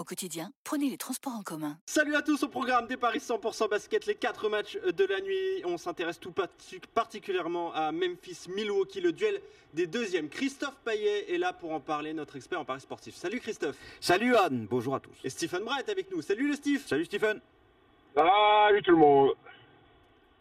Au quotidien, prenez les transports en commun. Salut à tous au programme des Paris 100% basket, les 4 matchs de la nuit. On s'intéresse tout particulièrement à Memphis-Milwaukee, le duel des deuxièmes. Christophe Paillet est là pour en parler, notre expert en Paris sportif. Salut Christophe. Salut Anne, bonjour à tous. Et Stephen Bra est avec nous. Salut le Steve. Salut Stephen. Salut tout le monde.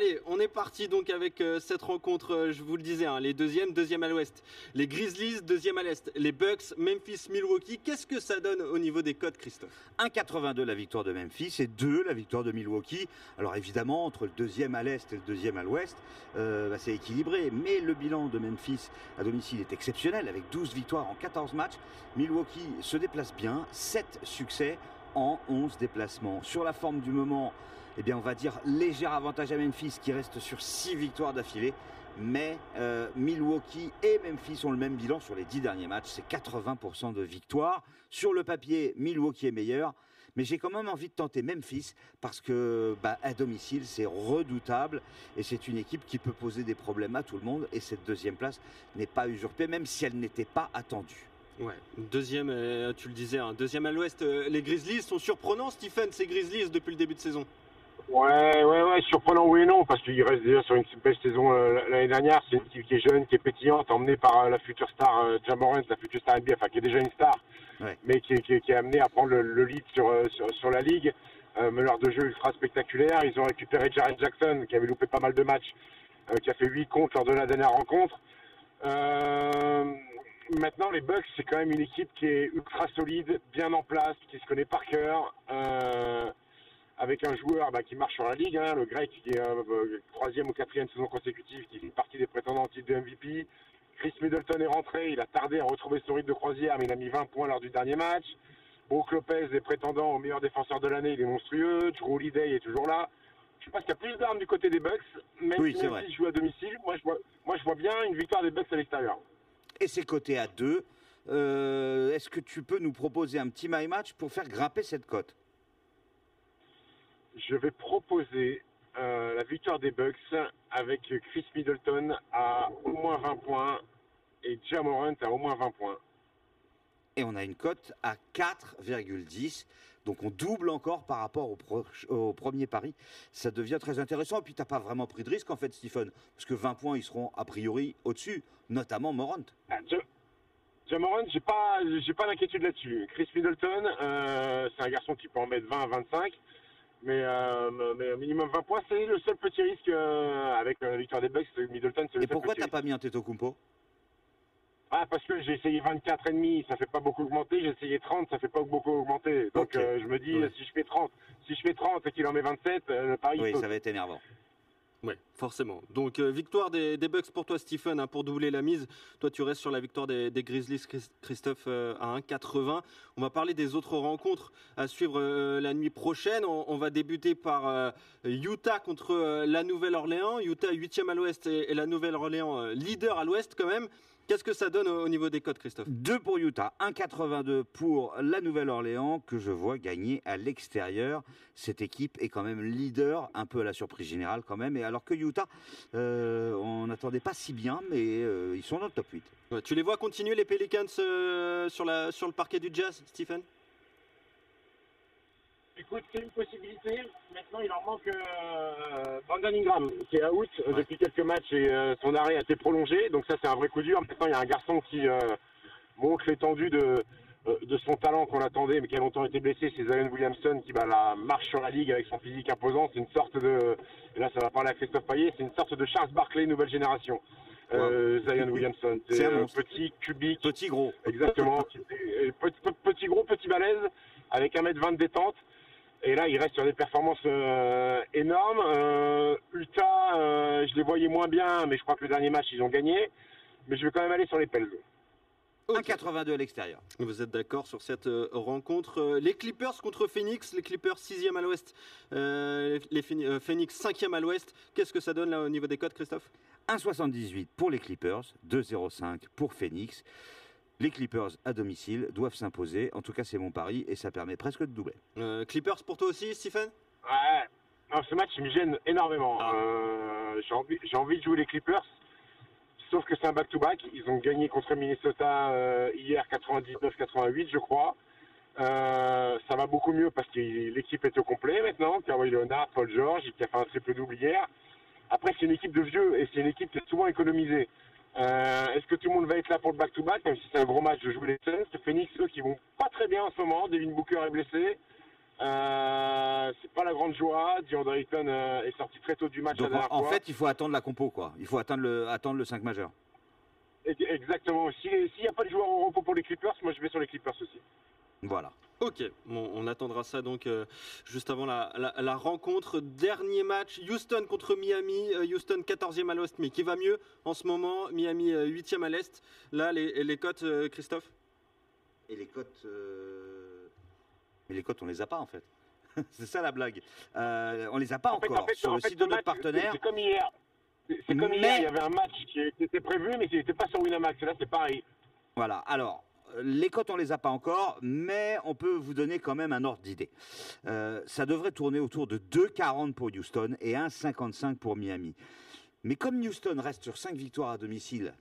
Allez, on est parti donc avec euh, cette rencontre, euh, je vous le disais, hein, les deuxièmes, deuxième à l'ouest. Les Grizzlies, deuxième à l'est. Les Bucks, Memphis, Milwaukee. Qu'est-ce que ça donne au niveau des codes, Christophe? 1,82 la victoire de Memphis et 2 la victoire de Milwaukee. Alors évidemment, entre le deuxième à l'est et le deuxième à l'ouest, euh, bah, c'est équilibré. Mais le bilan de Memphis à domicile est exceptionnel avec 12 victoires en 14 matchs. Milwaukee se déplace bien, 7 succès en 11 déplacements. Sur la forme du moment, eh bien, on va dire léger avantage à Memphis qui reste sur 6 victoires d'affilée. Mais euh, Milwaukee et Memphis ont le même bilan sur les 10 derniers matchs. C'est 80% de victoire. Sur le papier, Milwaukee est meilleur. Mais j'ai quand même envie de tenter Memphis parce que bah, à domicile, c'est redoutable et c'est une équipe qui peut poser des problèmes à tout le monde. Et cette deuxième place n'est pas usurpée, même si elle n'était pas attendue. Ouais, deuxième, euh, tu le disais, un hein, deuxième à l'ouest. Euh, les Grizzlies sont surprenants, Stephen, ces Grizzlies depuis le début de saison. Ouais, ouais, ouais, surprenant oui et non, parce qu'il reste déjà sur une belle saison euh, l'année dernière. C'est une équipe qui est jeune, qui est pétillante, emmenée par la future star euh, Jamorant, la future star NBA, enfin qui est déjà une star, mais qui, qui, qui, est amenée à prendre le, lead sur, sur, sur, la ligue. Meneur de jeu ultra spectaculaire. Ils ont récupéré Jared Jackson, qui avait loupé pas mal de matchs, qui a fait 8 comptes lors de la dernière rencontre. Maintenant, les Bucks, c'est quand même une équipe qui est ultra solide, bien en place, qui se connaît par cœur. Euh, avec un joueur bah, qui marche sur la ligue, hein, le grec qui est euh, troisième ou quatrième saison consécutive, qui fait partie des prétendants au titre de MVP. Chris Middleton est rentré, il a tardé à retrouver son rythme de croisière, mais il a mis 20 points lors du dernier match. Brook Lopez est prétendant au meilleur défenseur de l'année, il est monstrueux. Drew Holiday est toujours là. Je pense qu'il y a plus d'armes du côté des Bucks, même oui, si jouent à domicile. Moi je, vois, moi, je vois bien une victoire des Bucks à l'extérieur. Et c'est coté à 2. Euh, est-ce que tu peux nous proposer un petit my match pour faire grimper cette cote? Je vais proposer euh, la victoire des Bucks avec Chris Middleton à au moins 20 points et Jamorant à au moins 20 points. Et on a une cote à 4,10. Donc on double encore par rapport au, premier pari. Ça devient très intéressant. Et puis tu n'as pas vraiment pris de risque en fait, Stephen. Parce que 20 points, ils seront a priori au-dessus, notamment Morant. Ah, Jamorant, j'ai pas, j'ai pas d'inquiétude là-dessus. Chris Middleton, euh, c'est un garçon qui peut en mettre 20 à 25. Mais, euh, mais minimum 20 points, c'est le seul petit risque euh, avec la victoire des Bucks. Middleton, c'est le Et pourquoi t'as pas mis un Kumpo ah, parce que j'ai essayé 24 et demi, ça fait pas beaucoup augmenter. J'ai essayé 30, ça fait pas beaucoup augmenter. Donc euh, je me dis, si je fais 30, si je fais 30 et qu'il en met 27, le pari. Oui, ça va être énervant. Oui, forcément. Donc, euh, victoire des, Bucks pour toi, Stephen, hein, pour doubler la mise. Toi, tu restes sur la victoire des, Grizzlies, Christophe, euh, à 1,80. On va parler des autres rencontres à suivre euh, la nuit prochaine. On, va débuter par Utah contre la Nouvelle-Orléans. Utah, 8e à l'ouest et la Nouvelle-Orléans, leader à l'ouest quand même. Qu'est-ce que ça donne au niveau des codes, Christophe 2 pour Utah, 1,82 pour la Nouvelle-Orléans, que je vois gagner à l'extérieur. Cette équipe est quand même leader, un peu à la surprise générale quand même. Et alors que Utah, euh, on n'attendait pas si bien, mais euh, ils sont dans le top 8. tu les vois continuer, les Pelicans, euh, sur, la, sur le parquet du Jazz, Stephen? Écoute, c'est une possibilité. Maintenant, il leur manque euh, Brandon Ingram, qui est out depuis quelques matchs et euh, son arrêt a été prolongé. Donc ça, c'est un vrai coup dur. Maintenant, il y a un garçon qui euh, montre l'étendue de, de son talent qu'on attendait, mais qui a longtemps été blessé. C'est Zion Williamson qui bah, la marche sur la ligue avec son physique imposant. C'est une sorte de... Et là, ça va parler à Christophe Payet. C'est une sorte de Charles Barkley, nouvelle génération. Zion Williamson. C'est un petit, cubique. Petit gros. Exactement. petit, petit gros, petit balèze, avec un mètre 20 de détente. Et là, il reste sur des performances euh, énormes. Euh, Utah, euh, je les voyais moins bien, mais je crois que le dernier match, ils ont gagné. Mais je vais quand même aller sur les Pels. 1,82 à l'extérieur. Vous êtes d'accord sur cette euh, rencontre euh, Les Clippers contre Phoenix, les Clippers 6e à l'ouest, euh, les Phoeni- Phoenix 5e à l'ouest. Qu'est-ce que ça donne là au niveau des codes, Christophe? 1,78 pour les Clippers, 2,05 pour Phoenix. Les Clippers à domicile doivent s'imposer. En tout cas, c'est mon pari et ça permet presque de doubler. Euh, Clippers pour toi aussi, Stephen? Ouais. Non, ce match, il me gêne énormément. Ah. Euh, j'ai envie, j'ai envie de jouer les Clippers. Sauf que c'est un back-to-back. Ils ont gagné contre Minnesota euh, hier 99-88, je crois. Euh, ça va beaucoup mieux parce que l'équipe est au complet maintenant. Kawhi Leonard, Paul George, qui a fait un triple-double hier. Après, c'est une équipe de vieux et c'est une équipe qui est souvent économisée. Euh, Est-ce que tout le monde va être là pour le back-to-back, même si c'est un gros match de jouer les Suns? Phoenix, eux, qui vont pas très bien en ce moment. Devin Booker est blessé. Euh, c'est pas la grande joie. DeAndre Ayton euh, est sorti très tôt du match Donc la en, dernière en fois. fait, il faut attendre la compo, quoi. Il faut attendre le, attendre le 5 majeur. Exactement. Si- S'il n'y a pas de joueur au repos pour les Clippers, moi je vais sur les Clippers aussi. Voilà. Ok, bon, on attendra ça donc euh, juste avant la, la- la rencontre. Dernier match, Houston contre Miami. Euh, Houston 14e à l'ouest, mais qui va mieux en ce moment? Miami euh, 8e à l'est. Là, les, les cotes, euh, Christophe? Et les cotes. euh, Mais les cotes, on les a pas en fait. c'est ça la blague. Euh, on les a pas En fait, encore en fait, sur en le fait, site de notre match, partenaire. C'est comme hier. C'est c'est comme Mais- hier, il y avait un match qui était prévu, mais qui n'était pas sur Winamax. Là, c'est pareil. Voilà. Alors. Les cotes, on les a pas encore, mais on peut vous donner quand même un ordre d'idée. Euh, ça devrait tourner autour de 2,40 pour Houston et 1,55 pour Miami. Mais comme Houston reste sur 5 victoires à domicile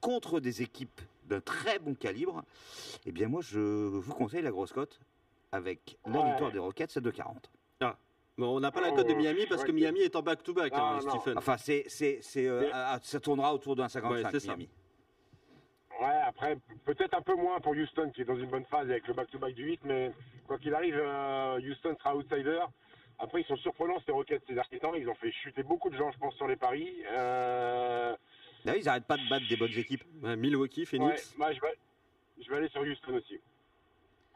contre des équipes d'un très bon calibre, eh bien moi je vous conseille la grosse cote avec la Ouais. victoire des Rockets à 2,40. Bon, on n'a pas la Oh, cote de Miami parce que Miami est en back-to-back, hein, non. Stephen. Enfin, c'est, c'est, c'est, euh, à- ça tournera autour d'un 55 Ouais, c'est ça. Ouais, après, peut-être un peu moins pour Houston, qui est dans une bonne phase avec le back-to-back du 8, mais quoi qu'il arrive, euh, Houston sera outsider. Après, ils sont surprenants, ces Rockets, ces derniers temps. Ils ont fait chuter beaucoup de gens, je pense, sur les paris. Euh, Là, ils n'arrêtent pas de battre des bonnes équipes. Ouais, Milwaukee, ouais, Phoenix. moi, je, vais, je vais aller sur Houston aussi.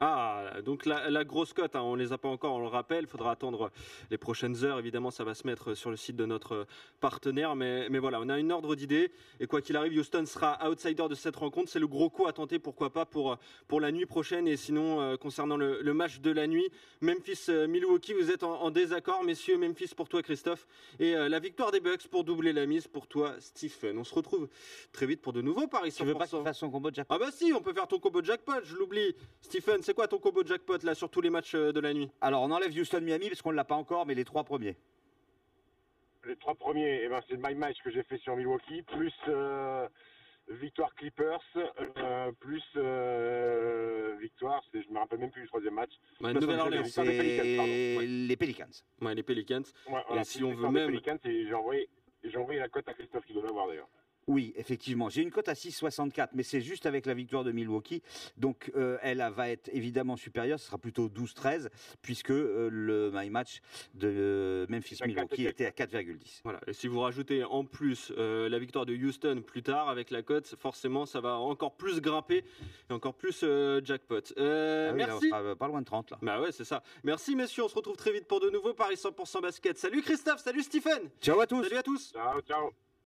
Ah, donc la, la grosse cote, hein, on les a pas encore, on le rappelle, il faudra attendre les prochaines heures, évidemment ça va se mettre sur le site de notre partenaire, mais, mais voilà, on a une ordre d'idée, et quoi qu'il arrive, Houston sera outsider de cette rencontre, c'est le gros coup à tenter, pourquoi pas, pour, pour la nuit prochaine, et sinon, euh, concernant le, le match de la nuit, Memphis-Milwaukee, vous êtes en, en désaccord, messieurs, Memphis pour toi Christophe, et euh, la victoire des Bucks pour doubler la mise pour toi Stephen. On se retrouve très vite pour de nouveaux paris Tu veux pas 100%. qu'il fasse son combo de jackpot? Ah bah si, on peut faire ton combo jackpot, je l'oublie. Stephen, c'est quoi ton combo jackpot là sur tous les matchs euh, de la nuit? Alors, on enlève Houston-Miami parce qu'on ne l'a pas encore, mais les trois premiers. Les trois premiers, eh ben, c'est le my match que j'ai fait sur Milwaukee, plus euh, victoire Clippers, euh, plus euh, victoire, c'est- je me rappelle même plus du troisième match. Ouais, Los Nouvelle-Orléans. Angeles. les Pelicans, Ouais. les Pelicans. Ouais, les Pelicans. Ouais, voilà, si on veut même- Pelicans, et j'ai envoyé, j'ai envoyé la cote à Christophe qui doit l'avoir d'ailleurs. Oui, effectivement. J'ai une cote à 6,64, mais c'est juste avec la victoire de Milwaukee. Donc, euh, elle va être évidemment supérieure. Ce sera plutôt 12-13, puisque euh, le my match de Memphis-Milwaukee à était à 4,10. Voilà. Et si vous rajoutez en plus euh, la victoire de Houston plus tard avec la cote, forcément ça va encore plus grimper et encore plus euh, jackpot. Euh, Ah oui, là, on merci. sera pas loin de 30 là. Bah ouais, c'est ça. Merci messieurs, on se retrouve très vite pour de nouveaux paris 100% basket. Salut Christophe, salut Stephen. Ciao à tous Salut à tous. Ciao, ciao.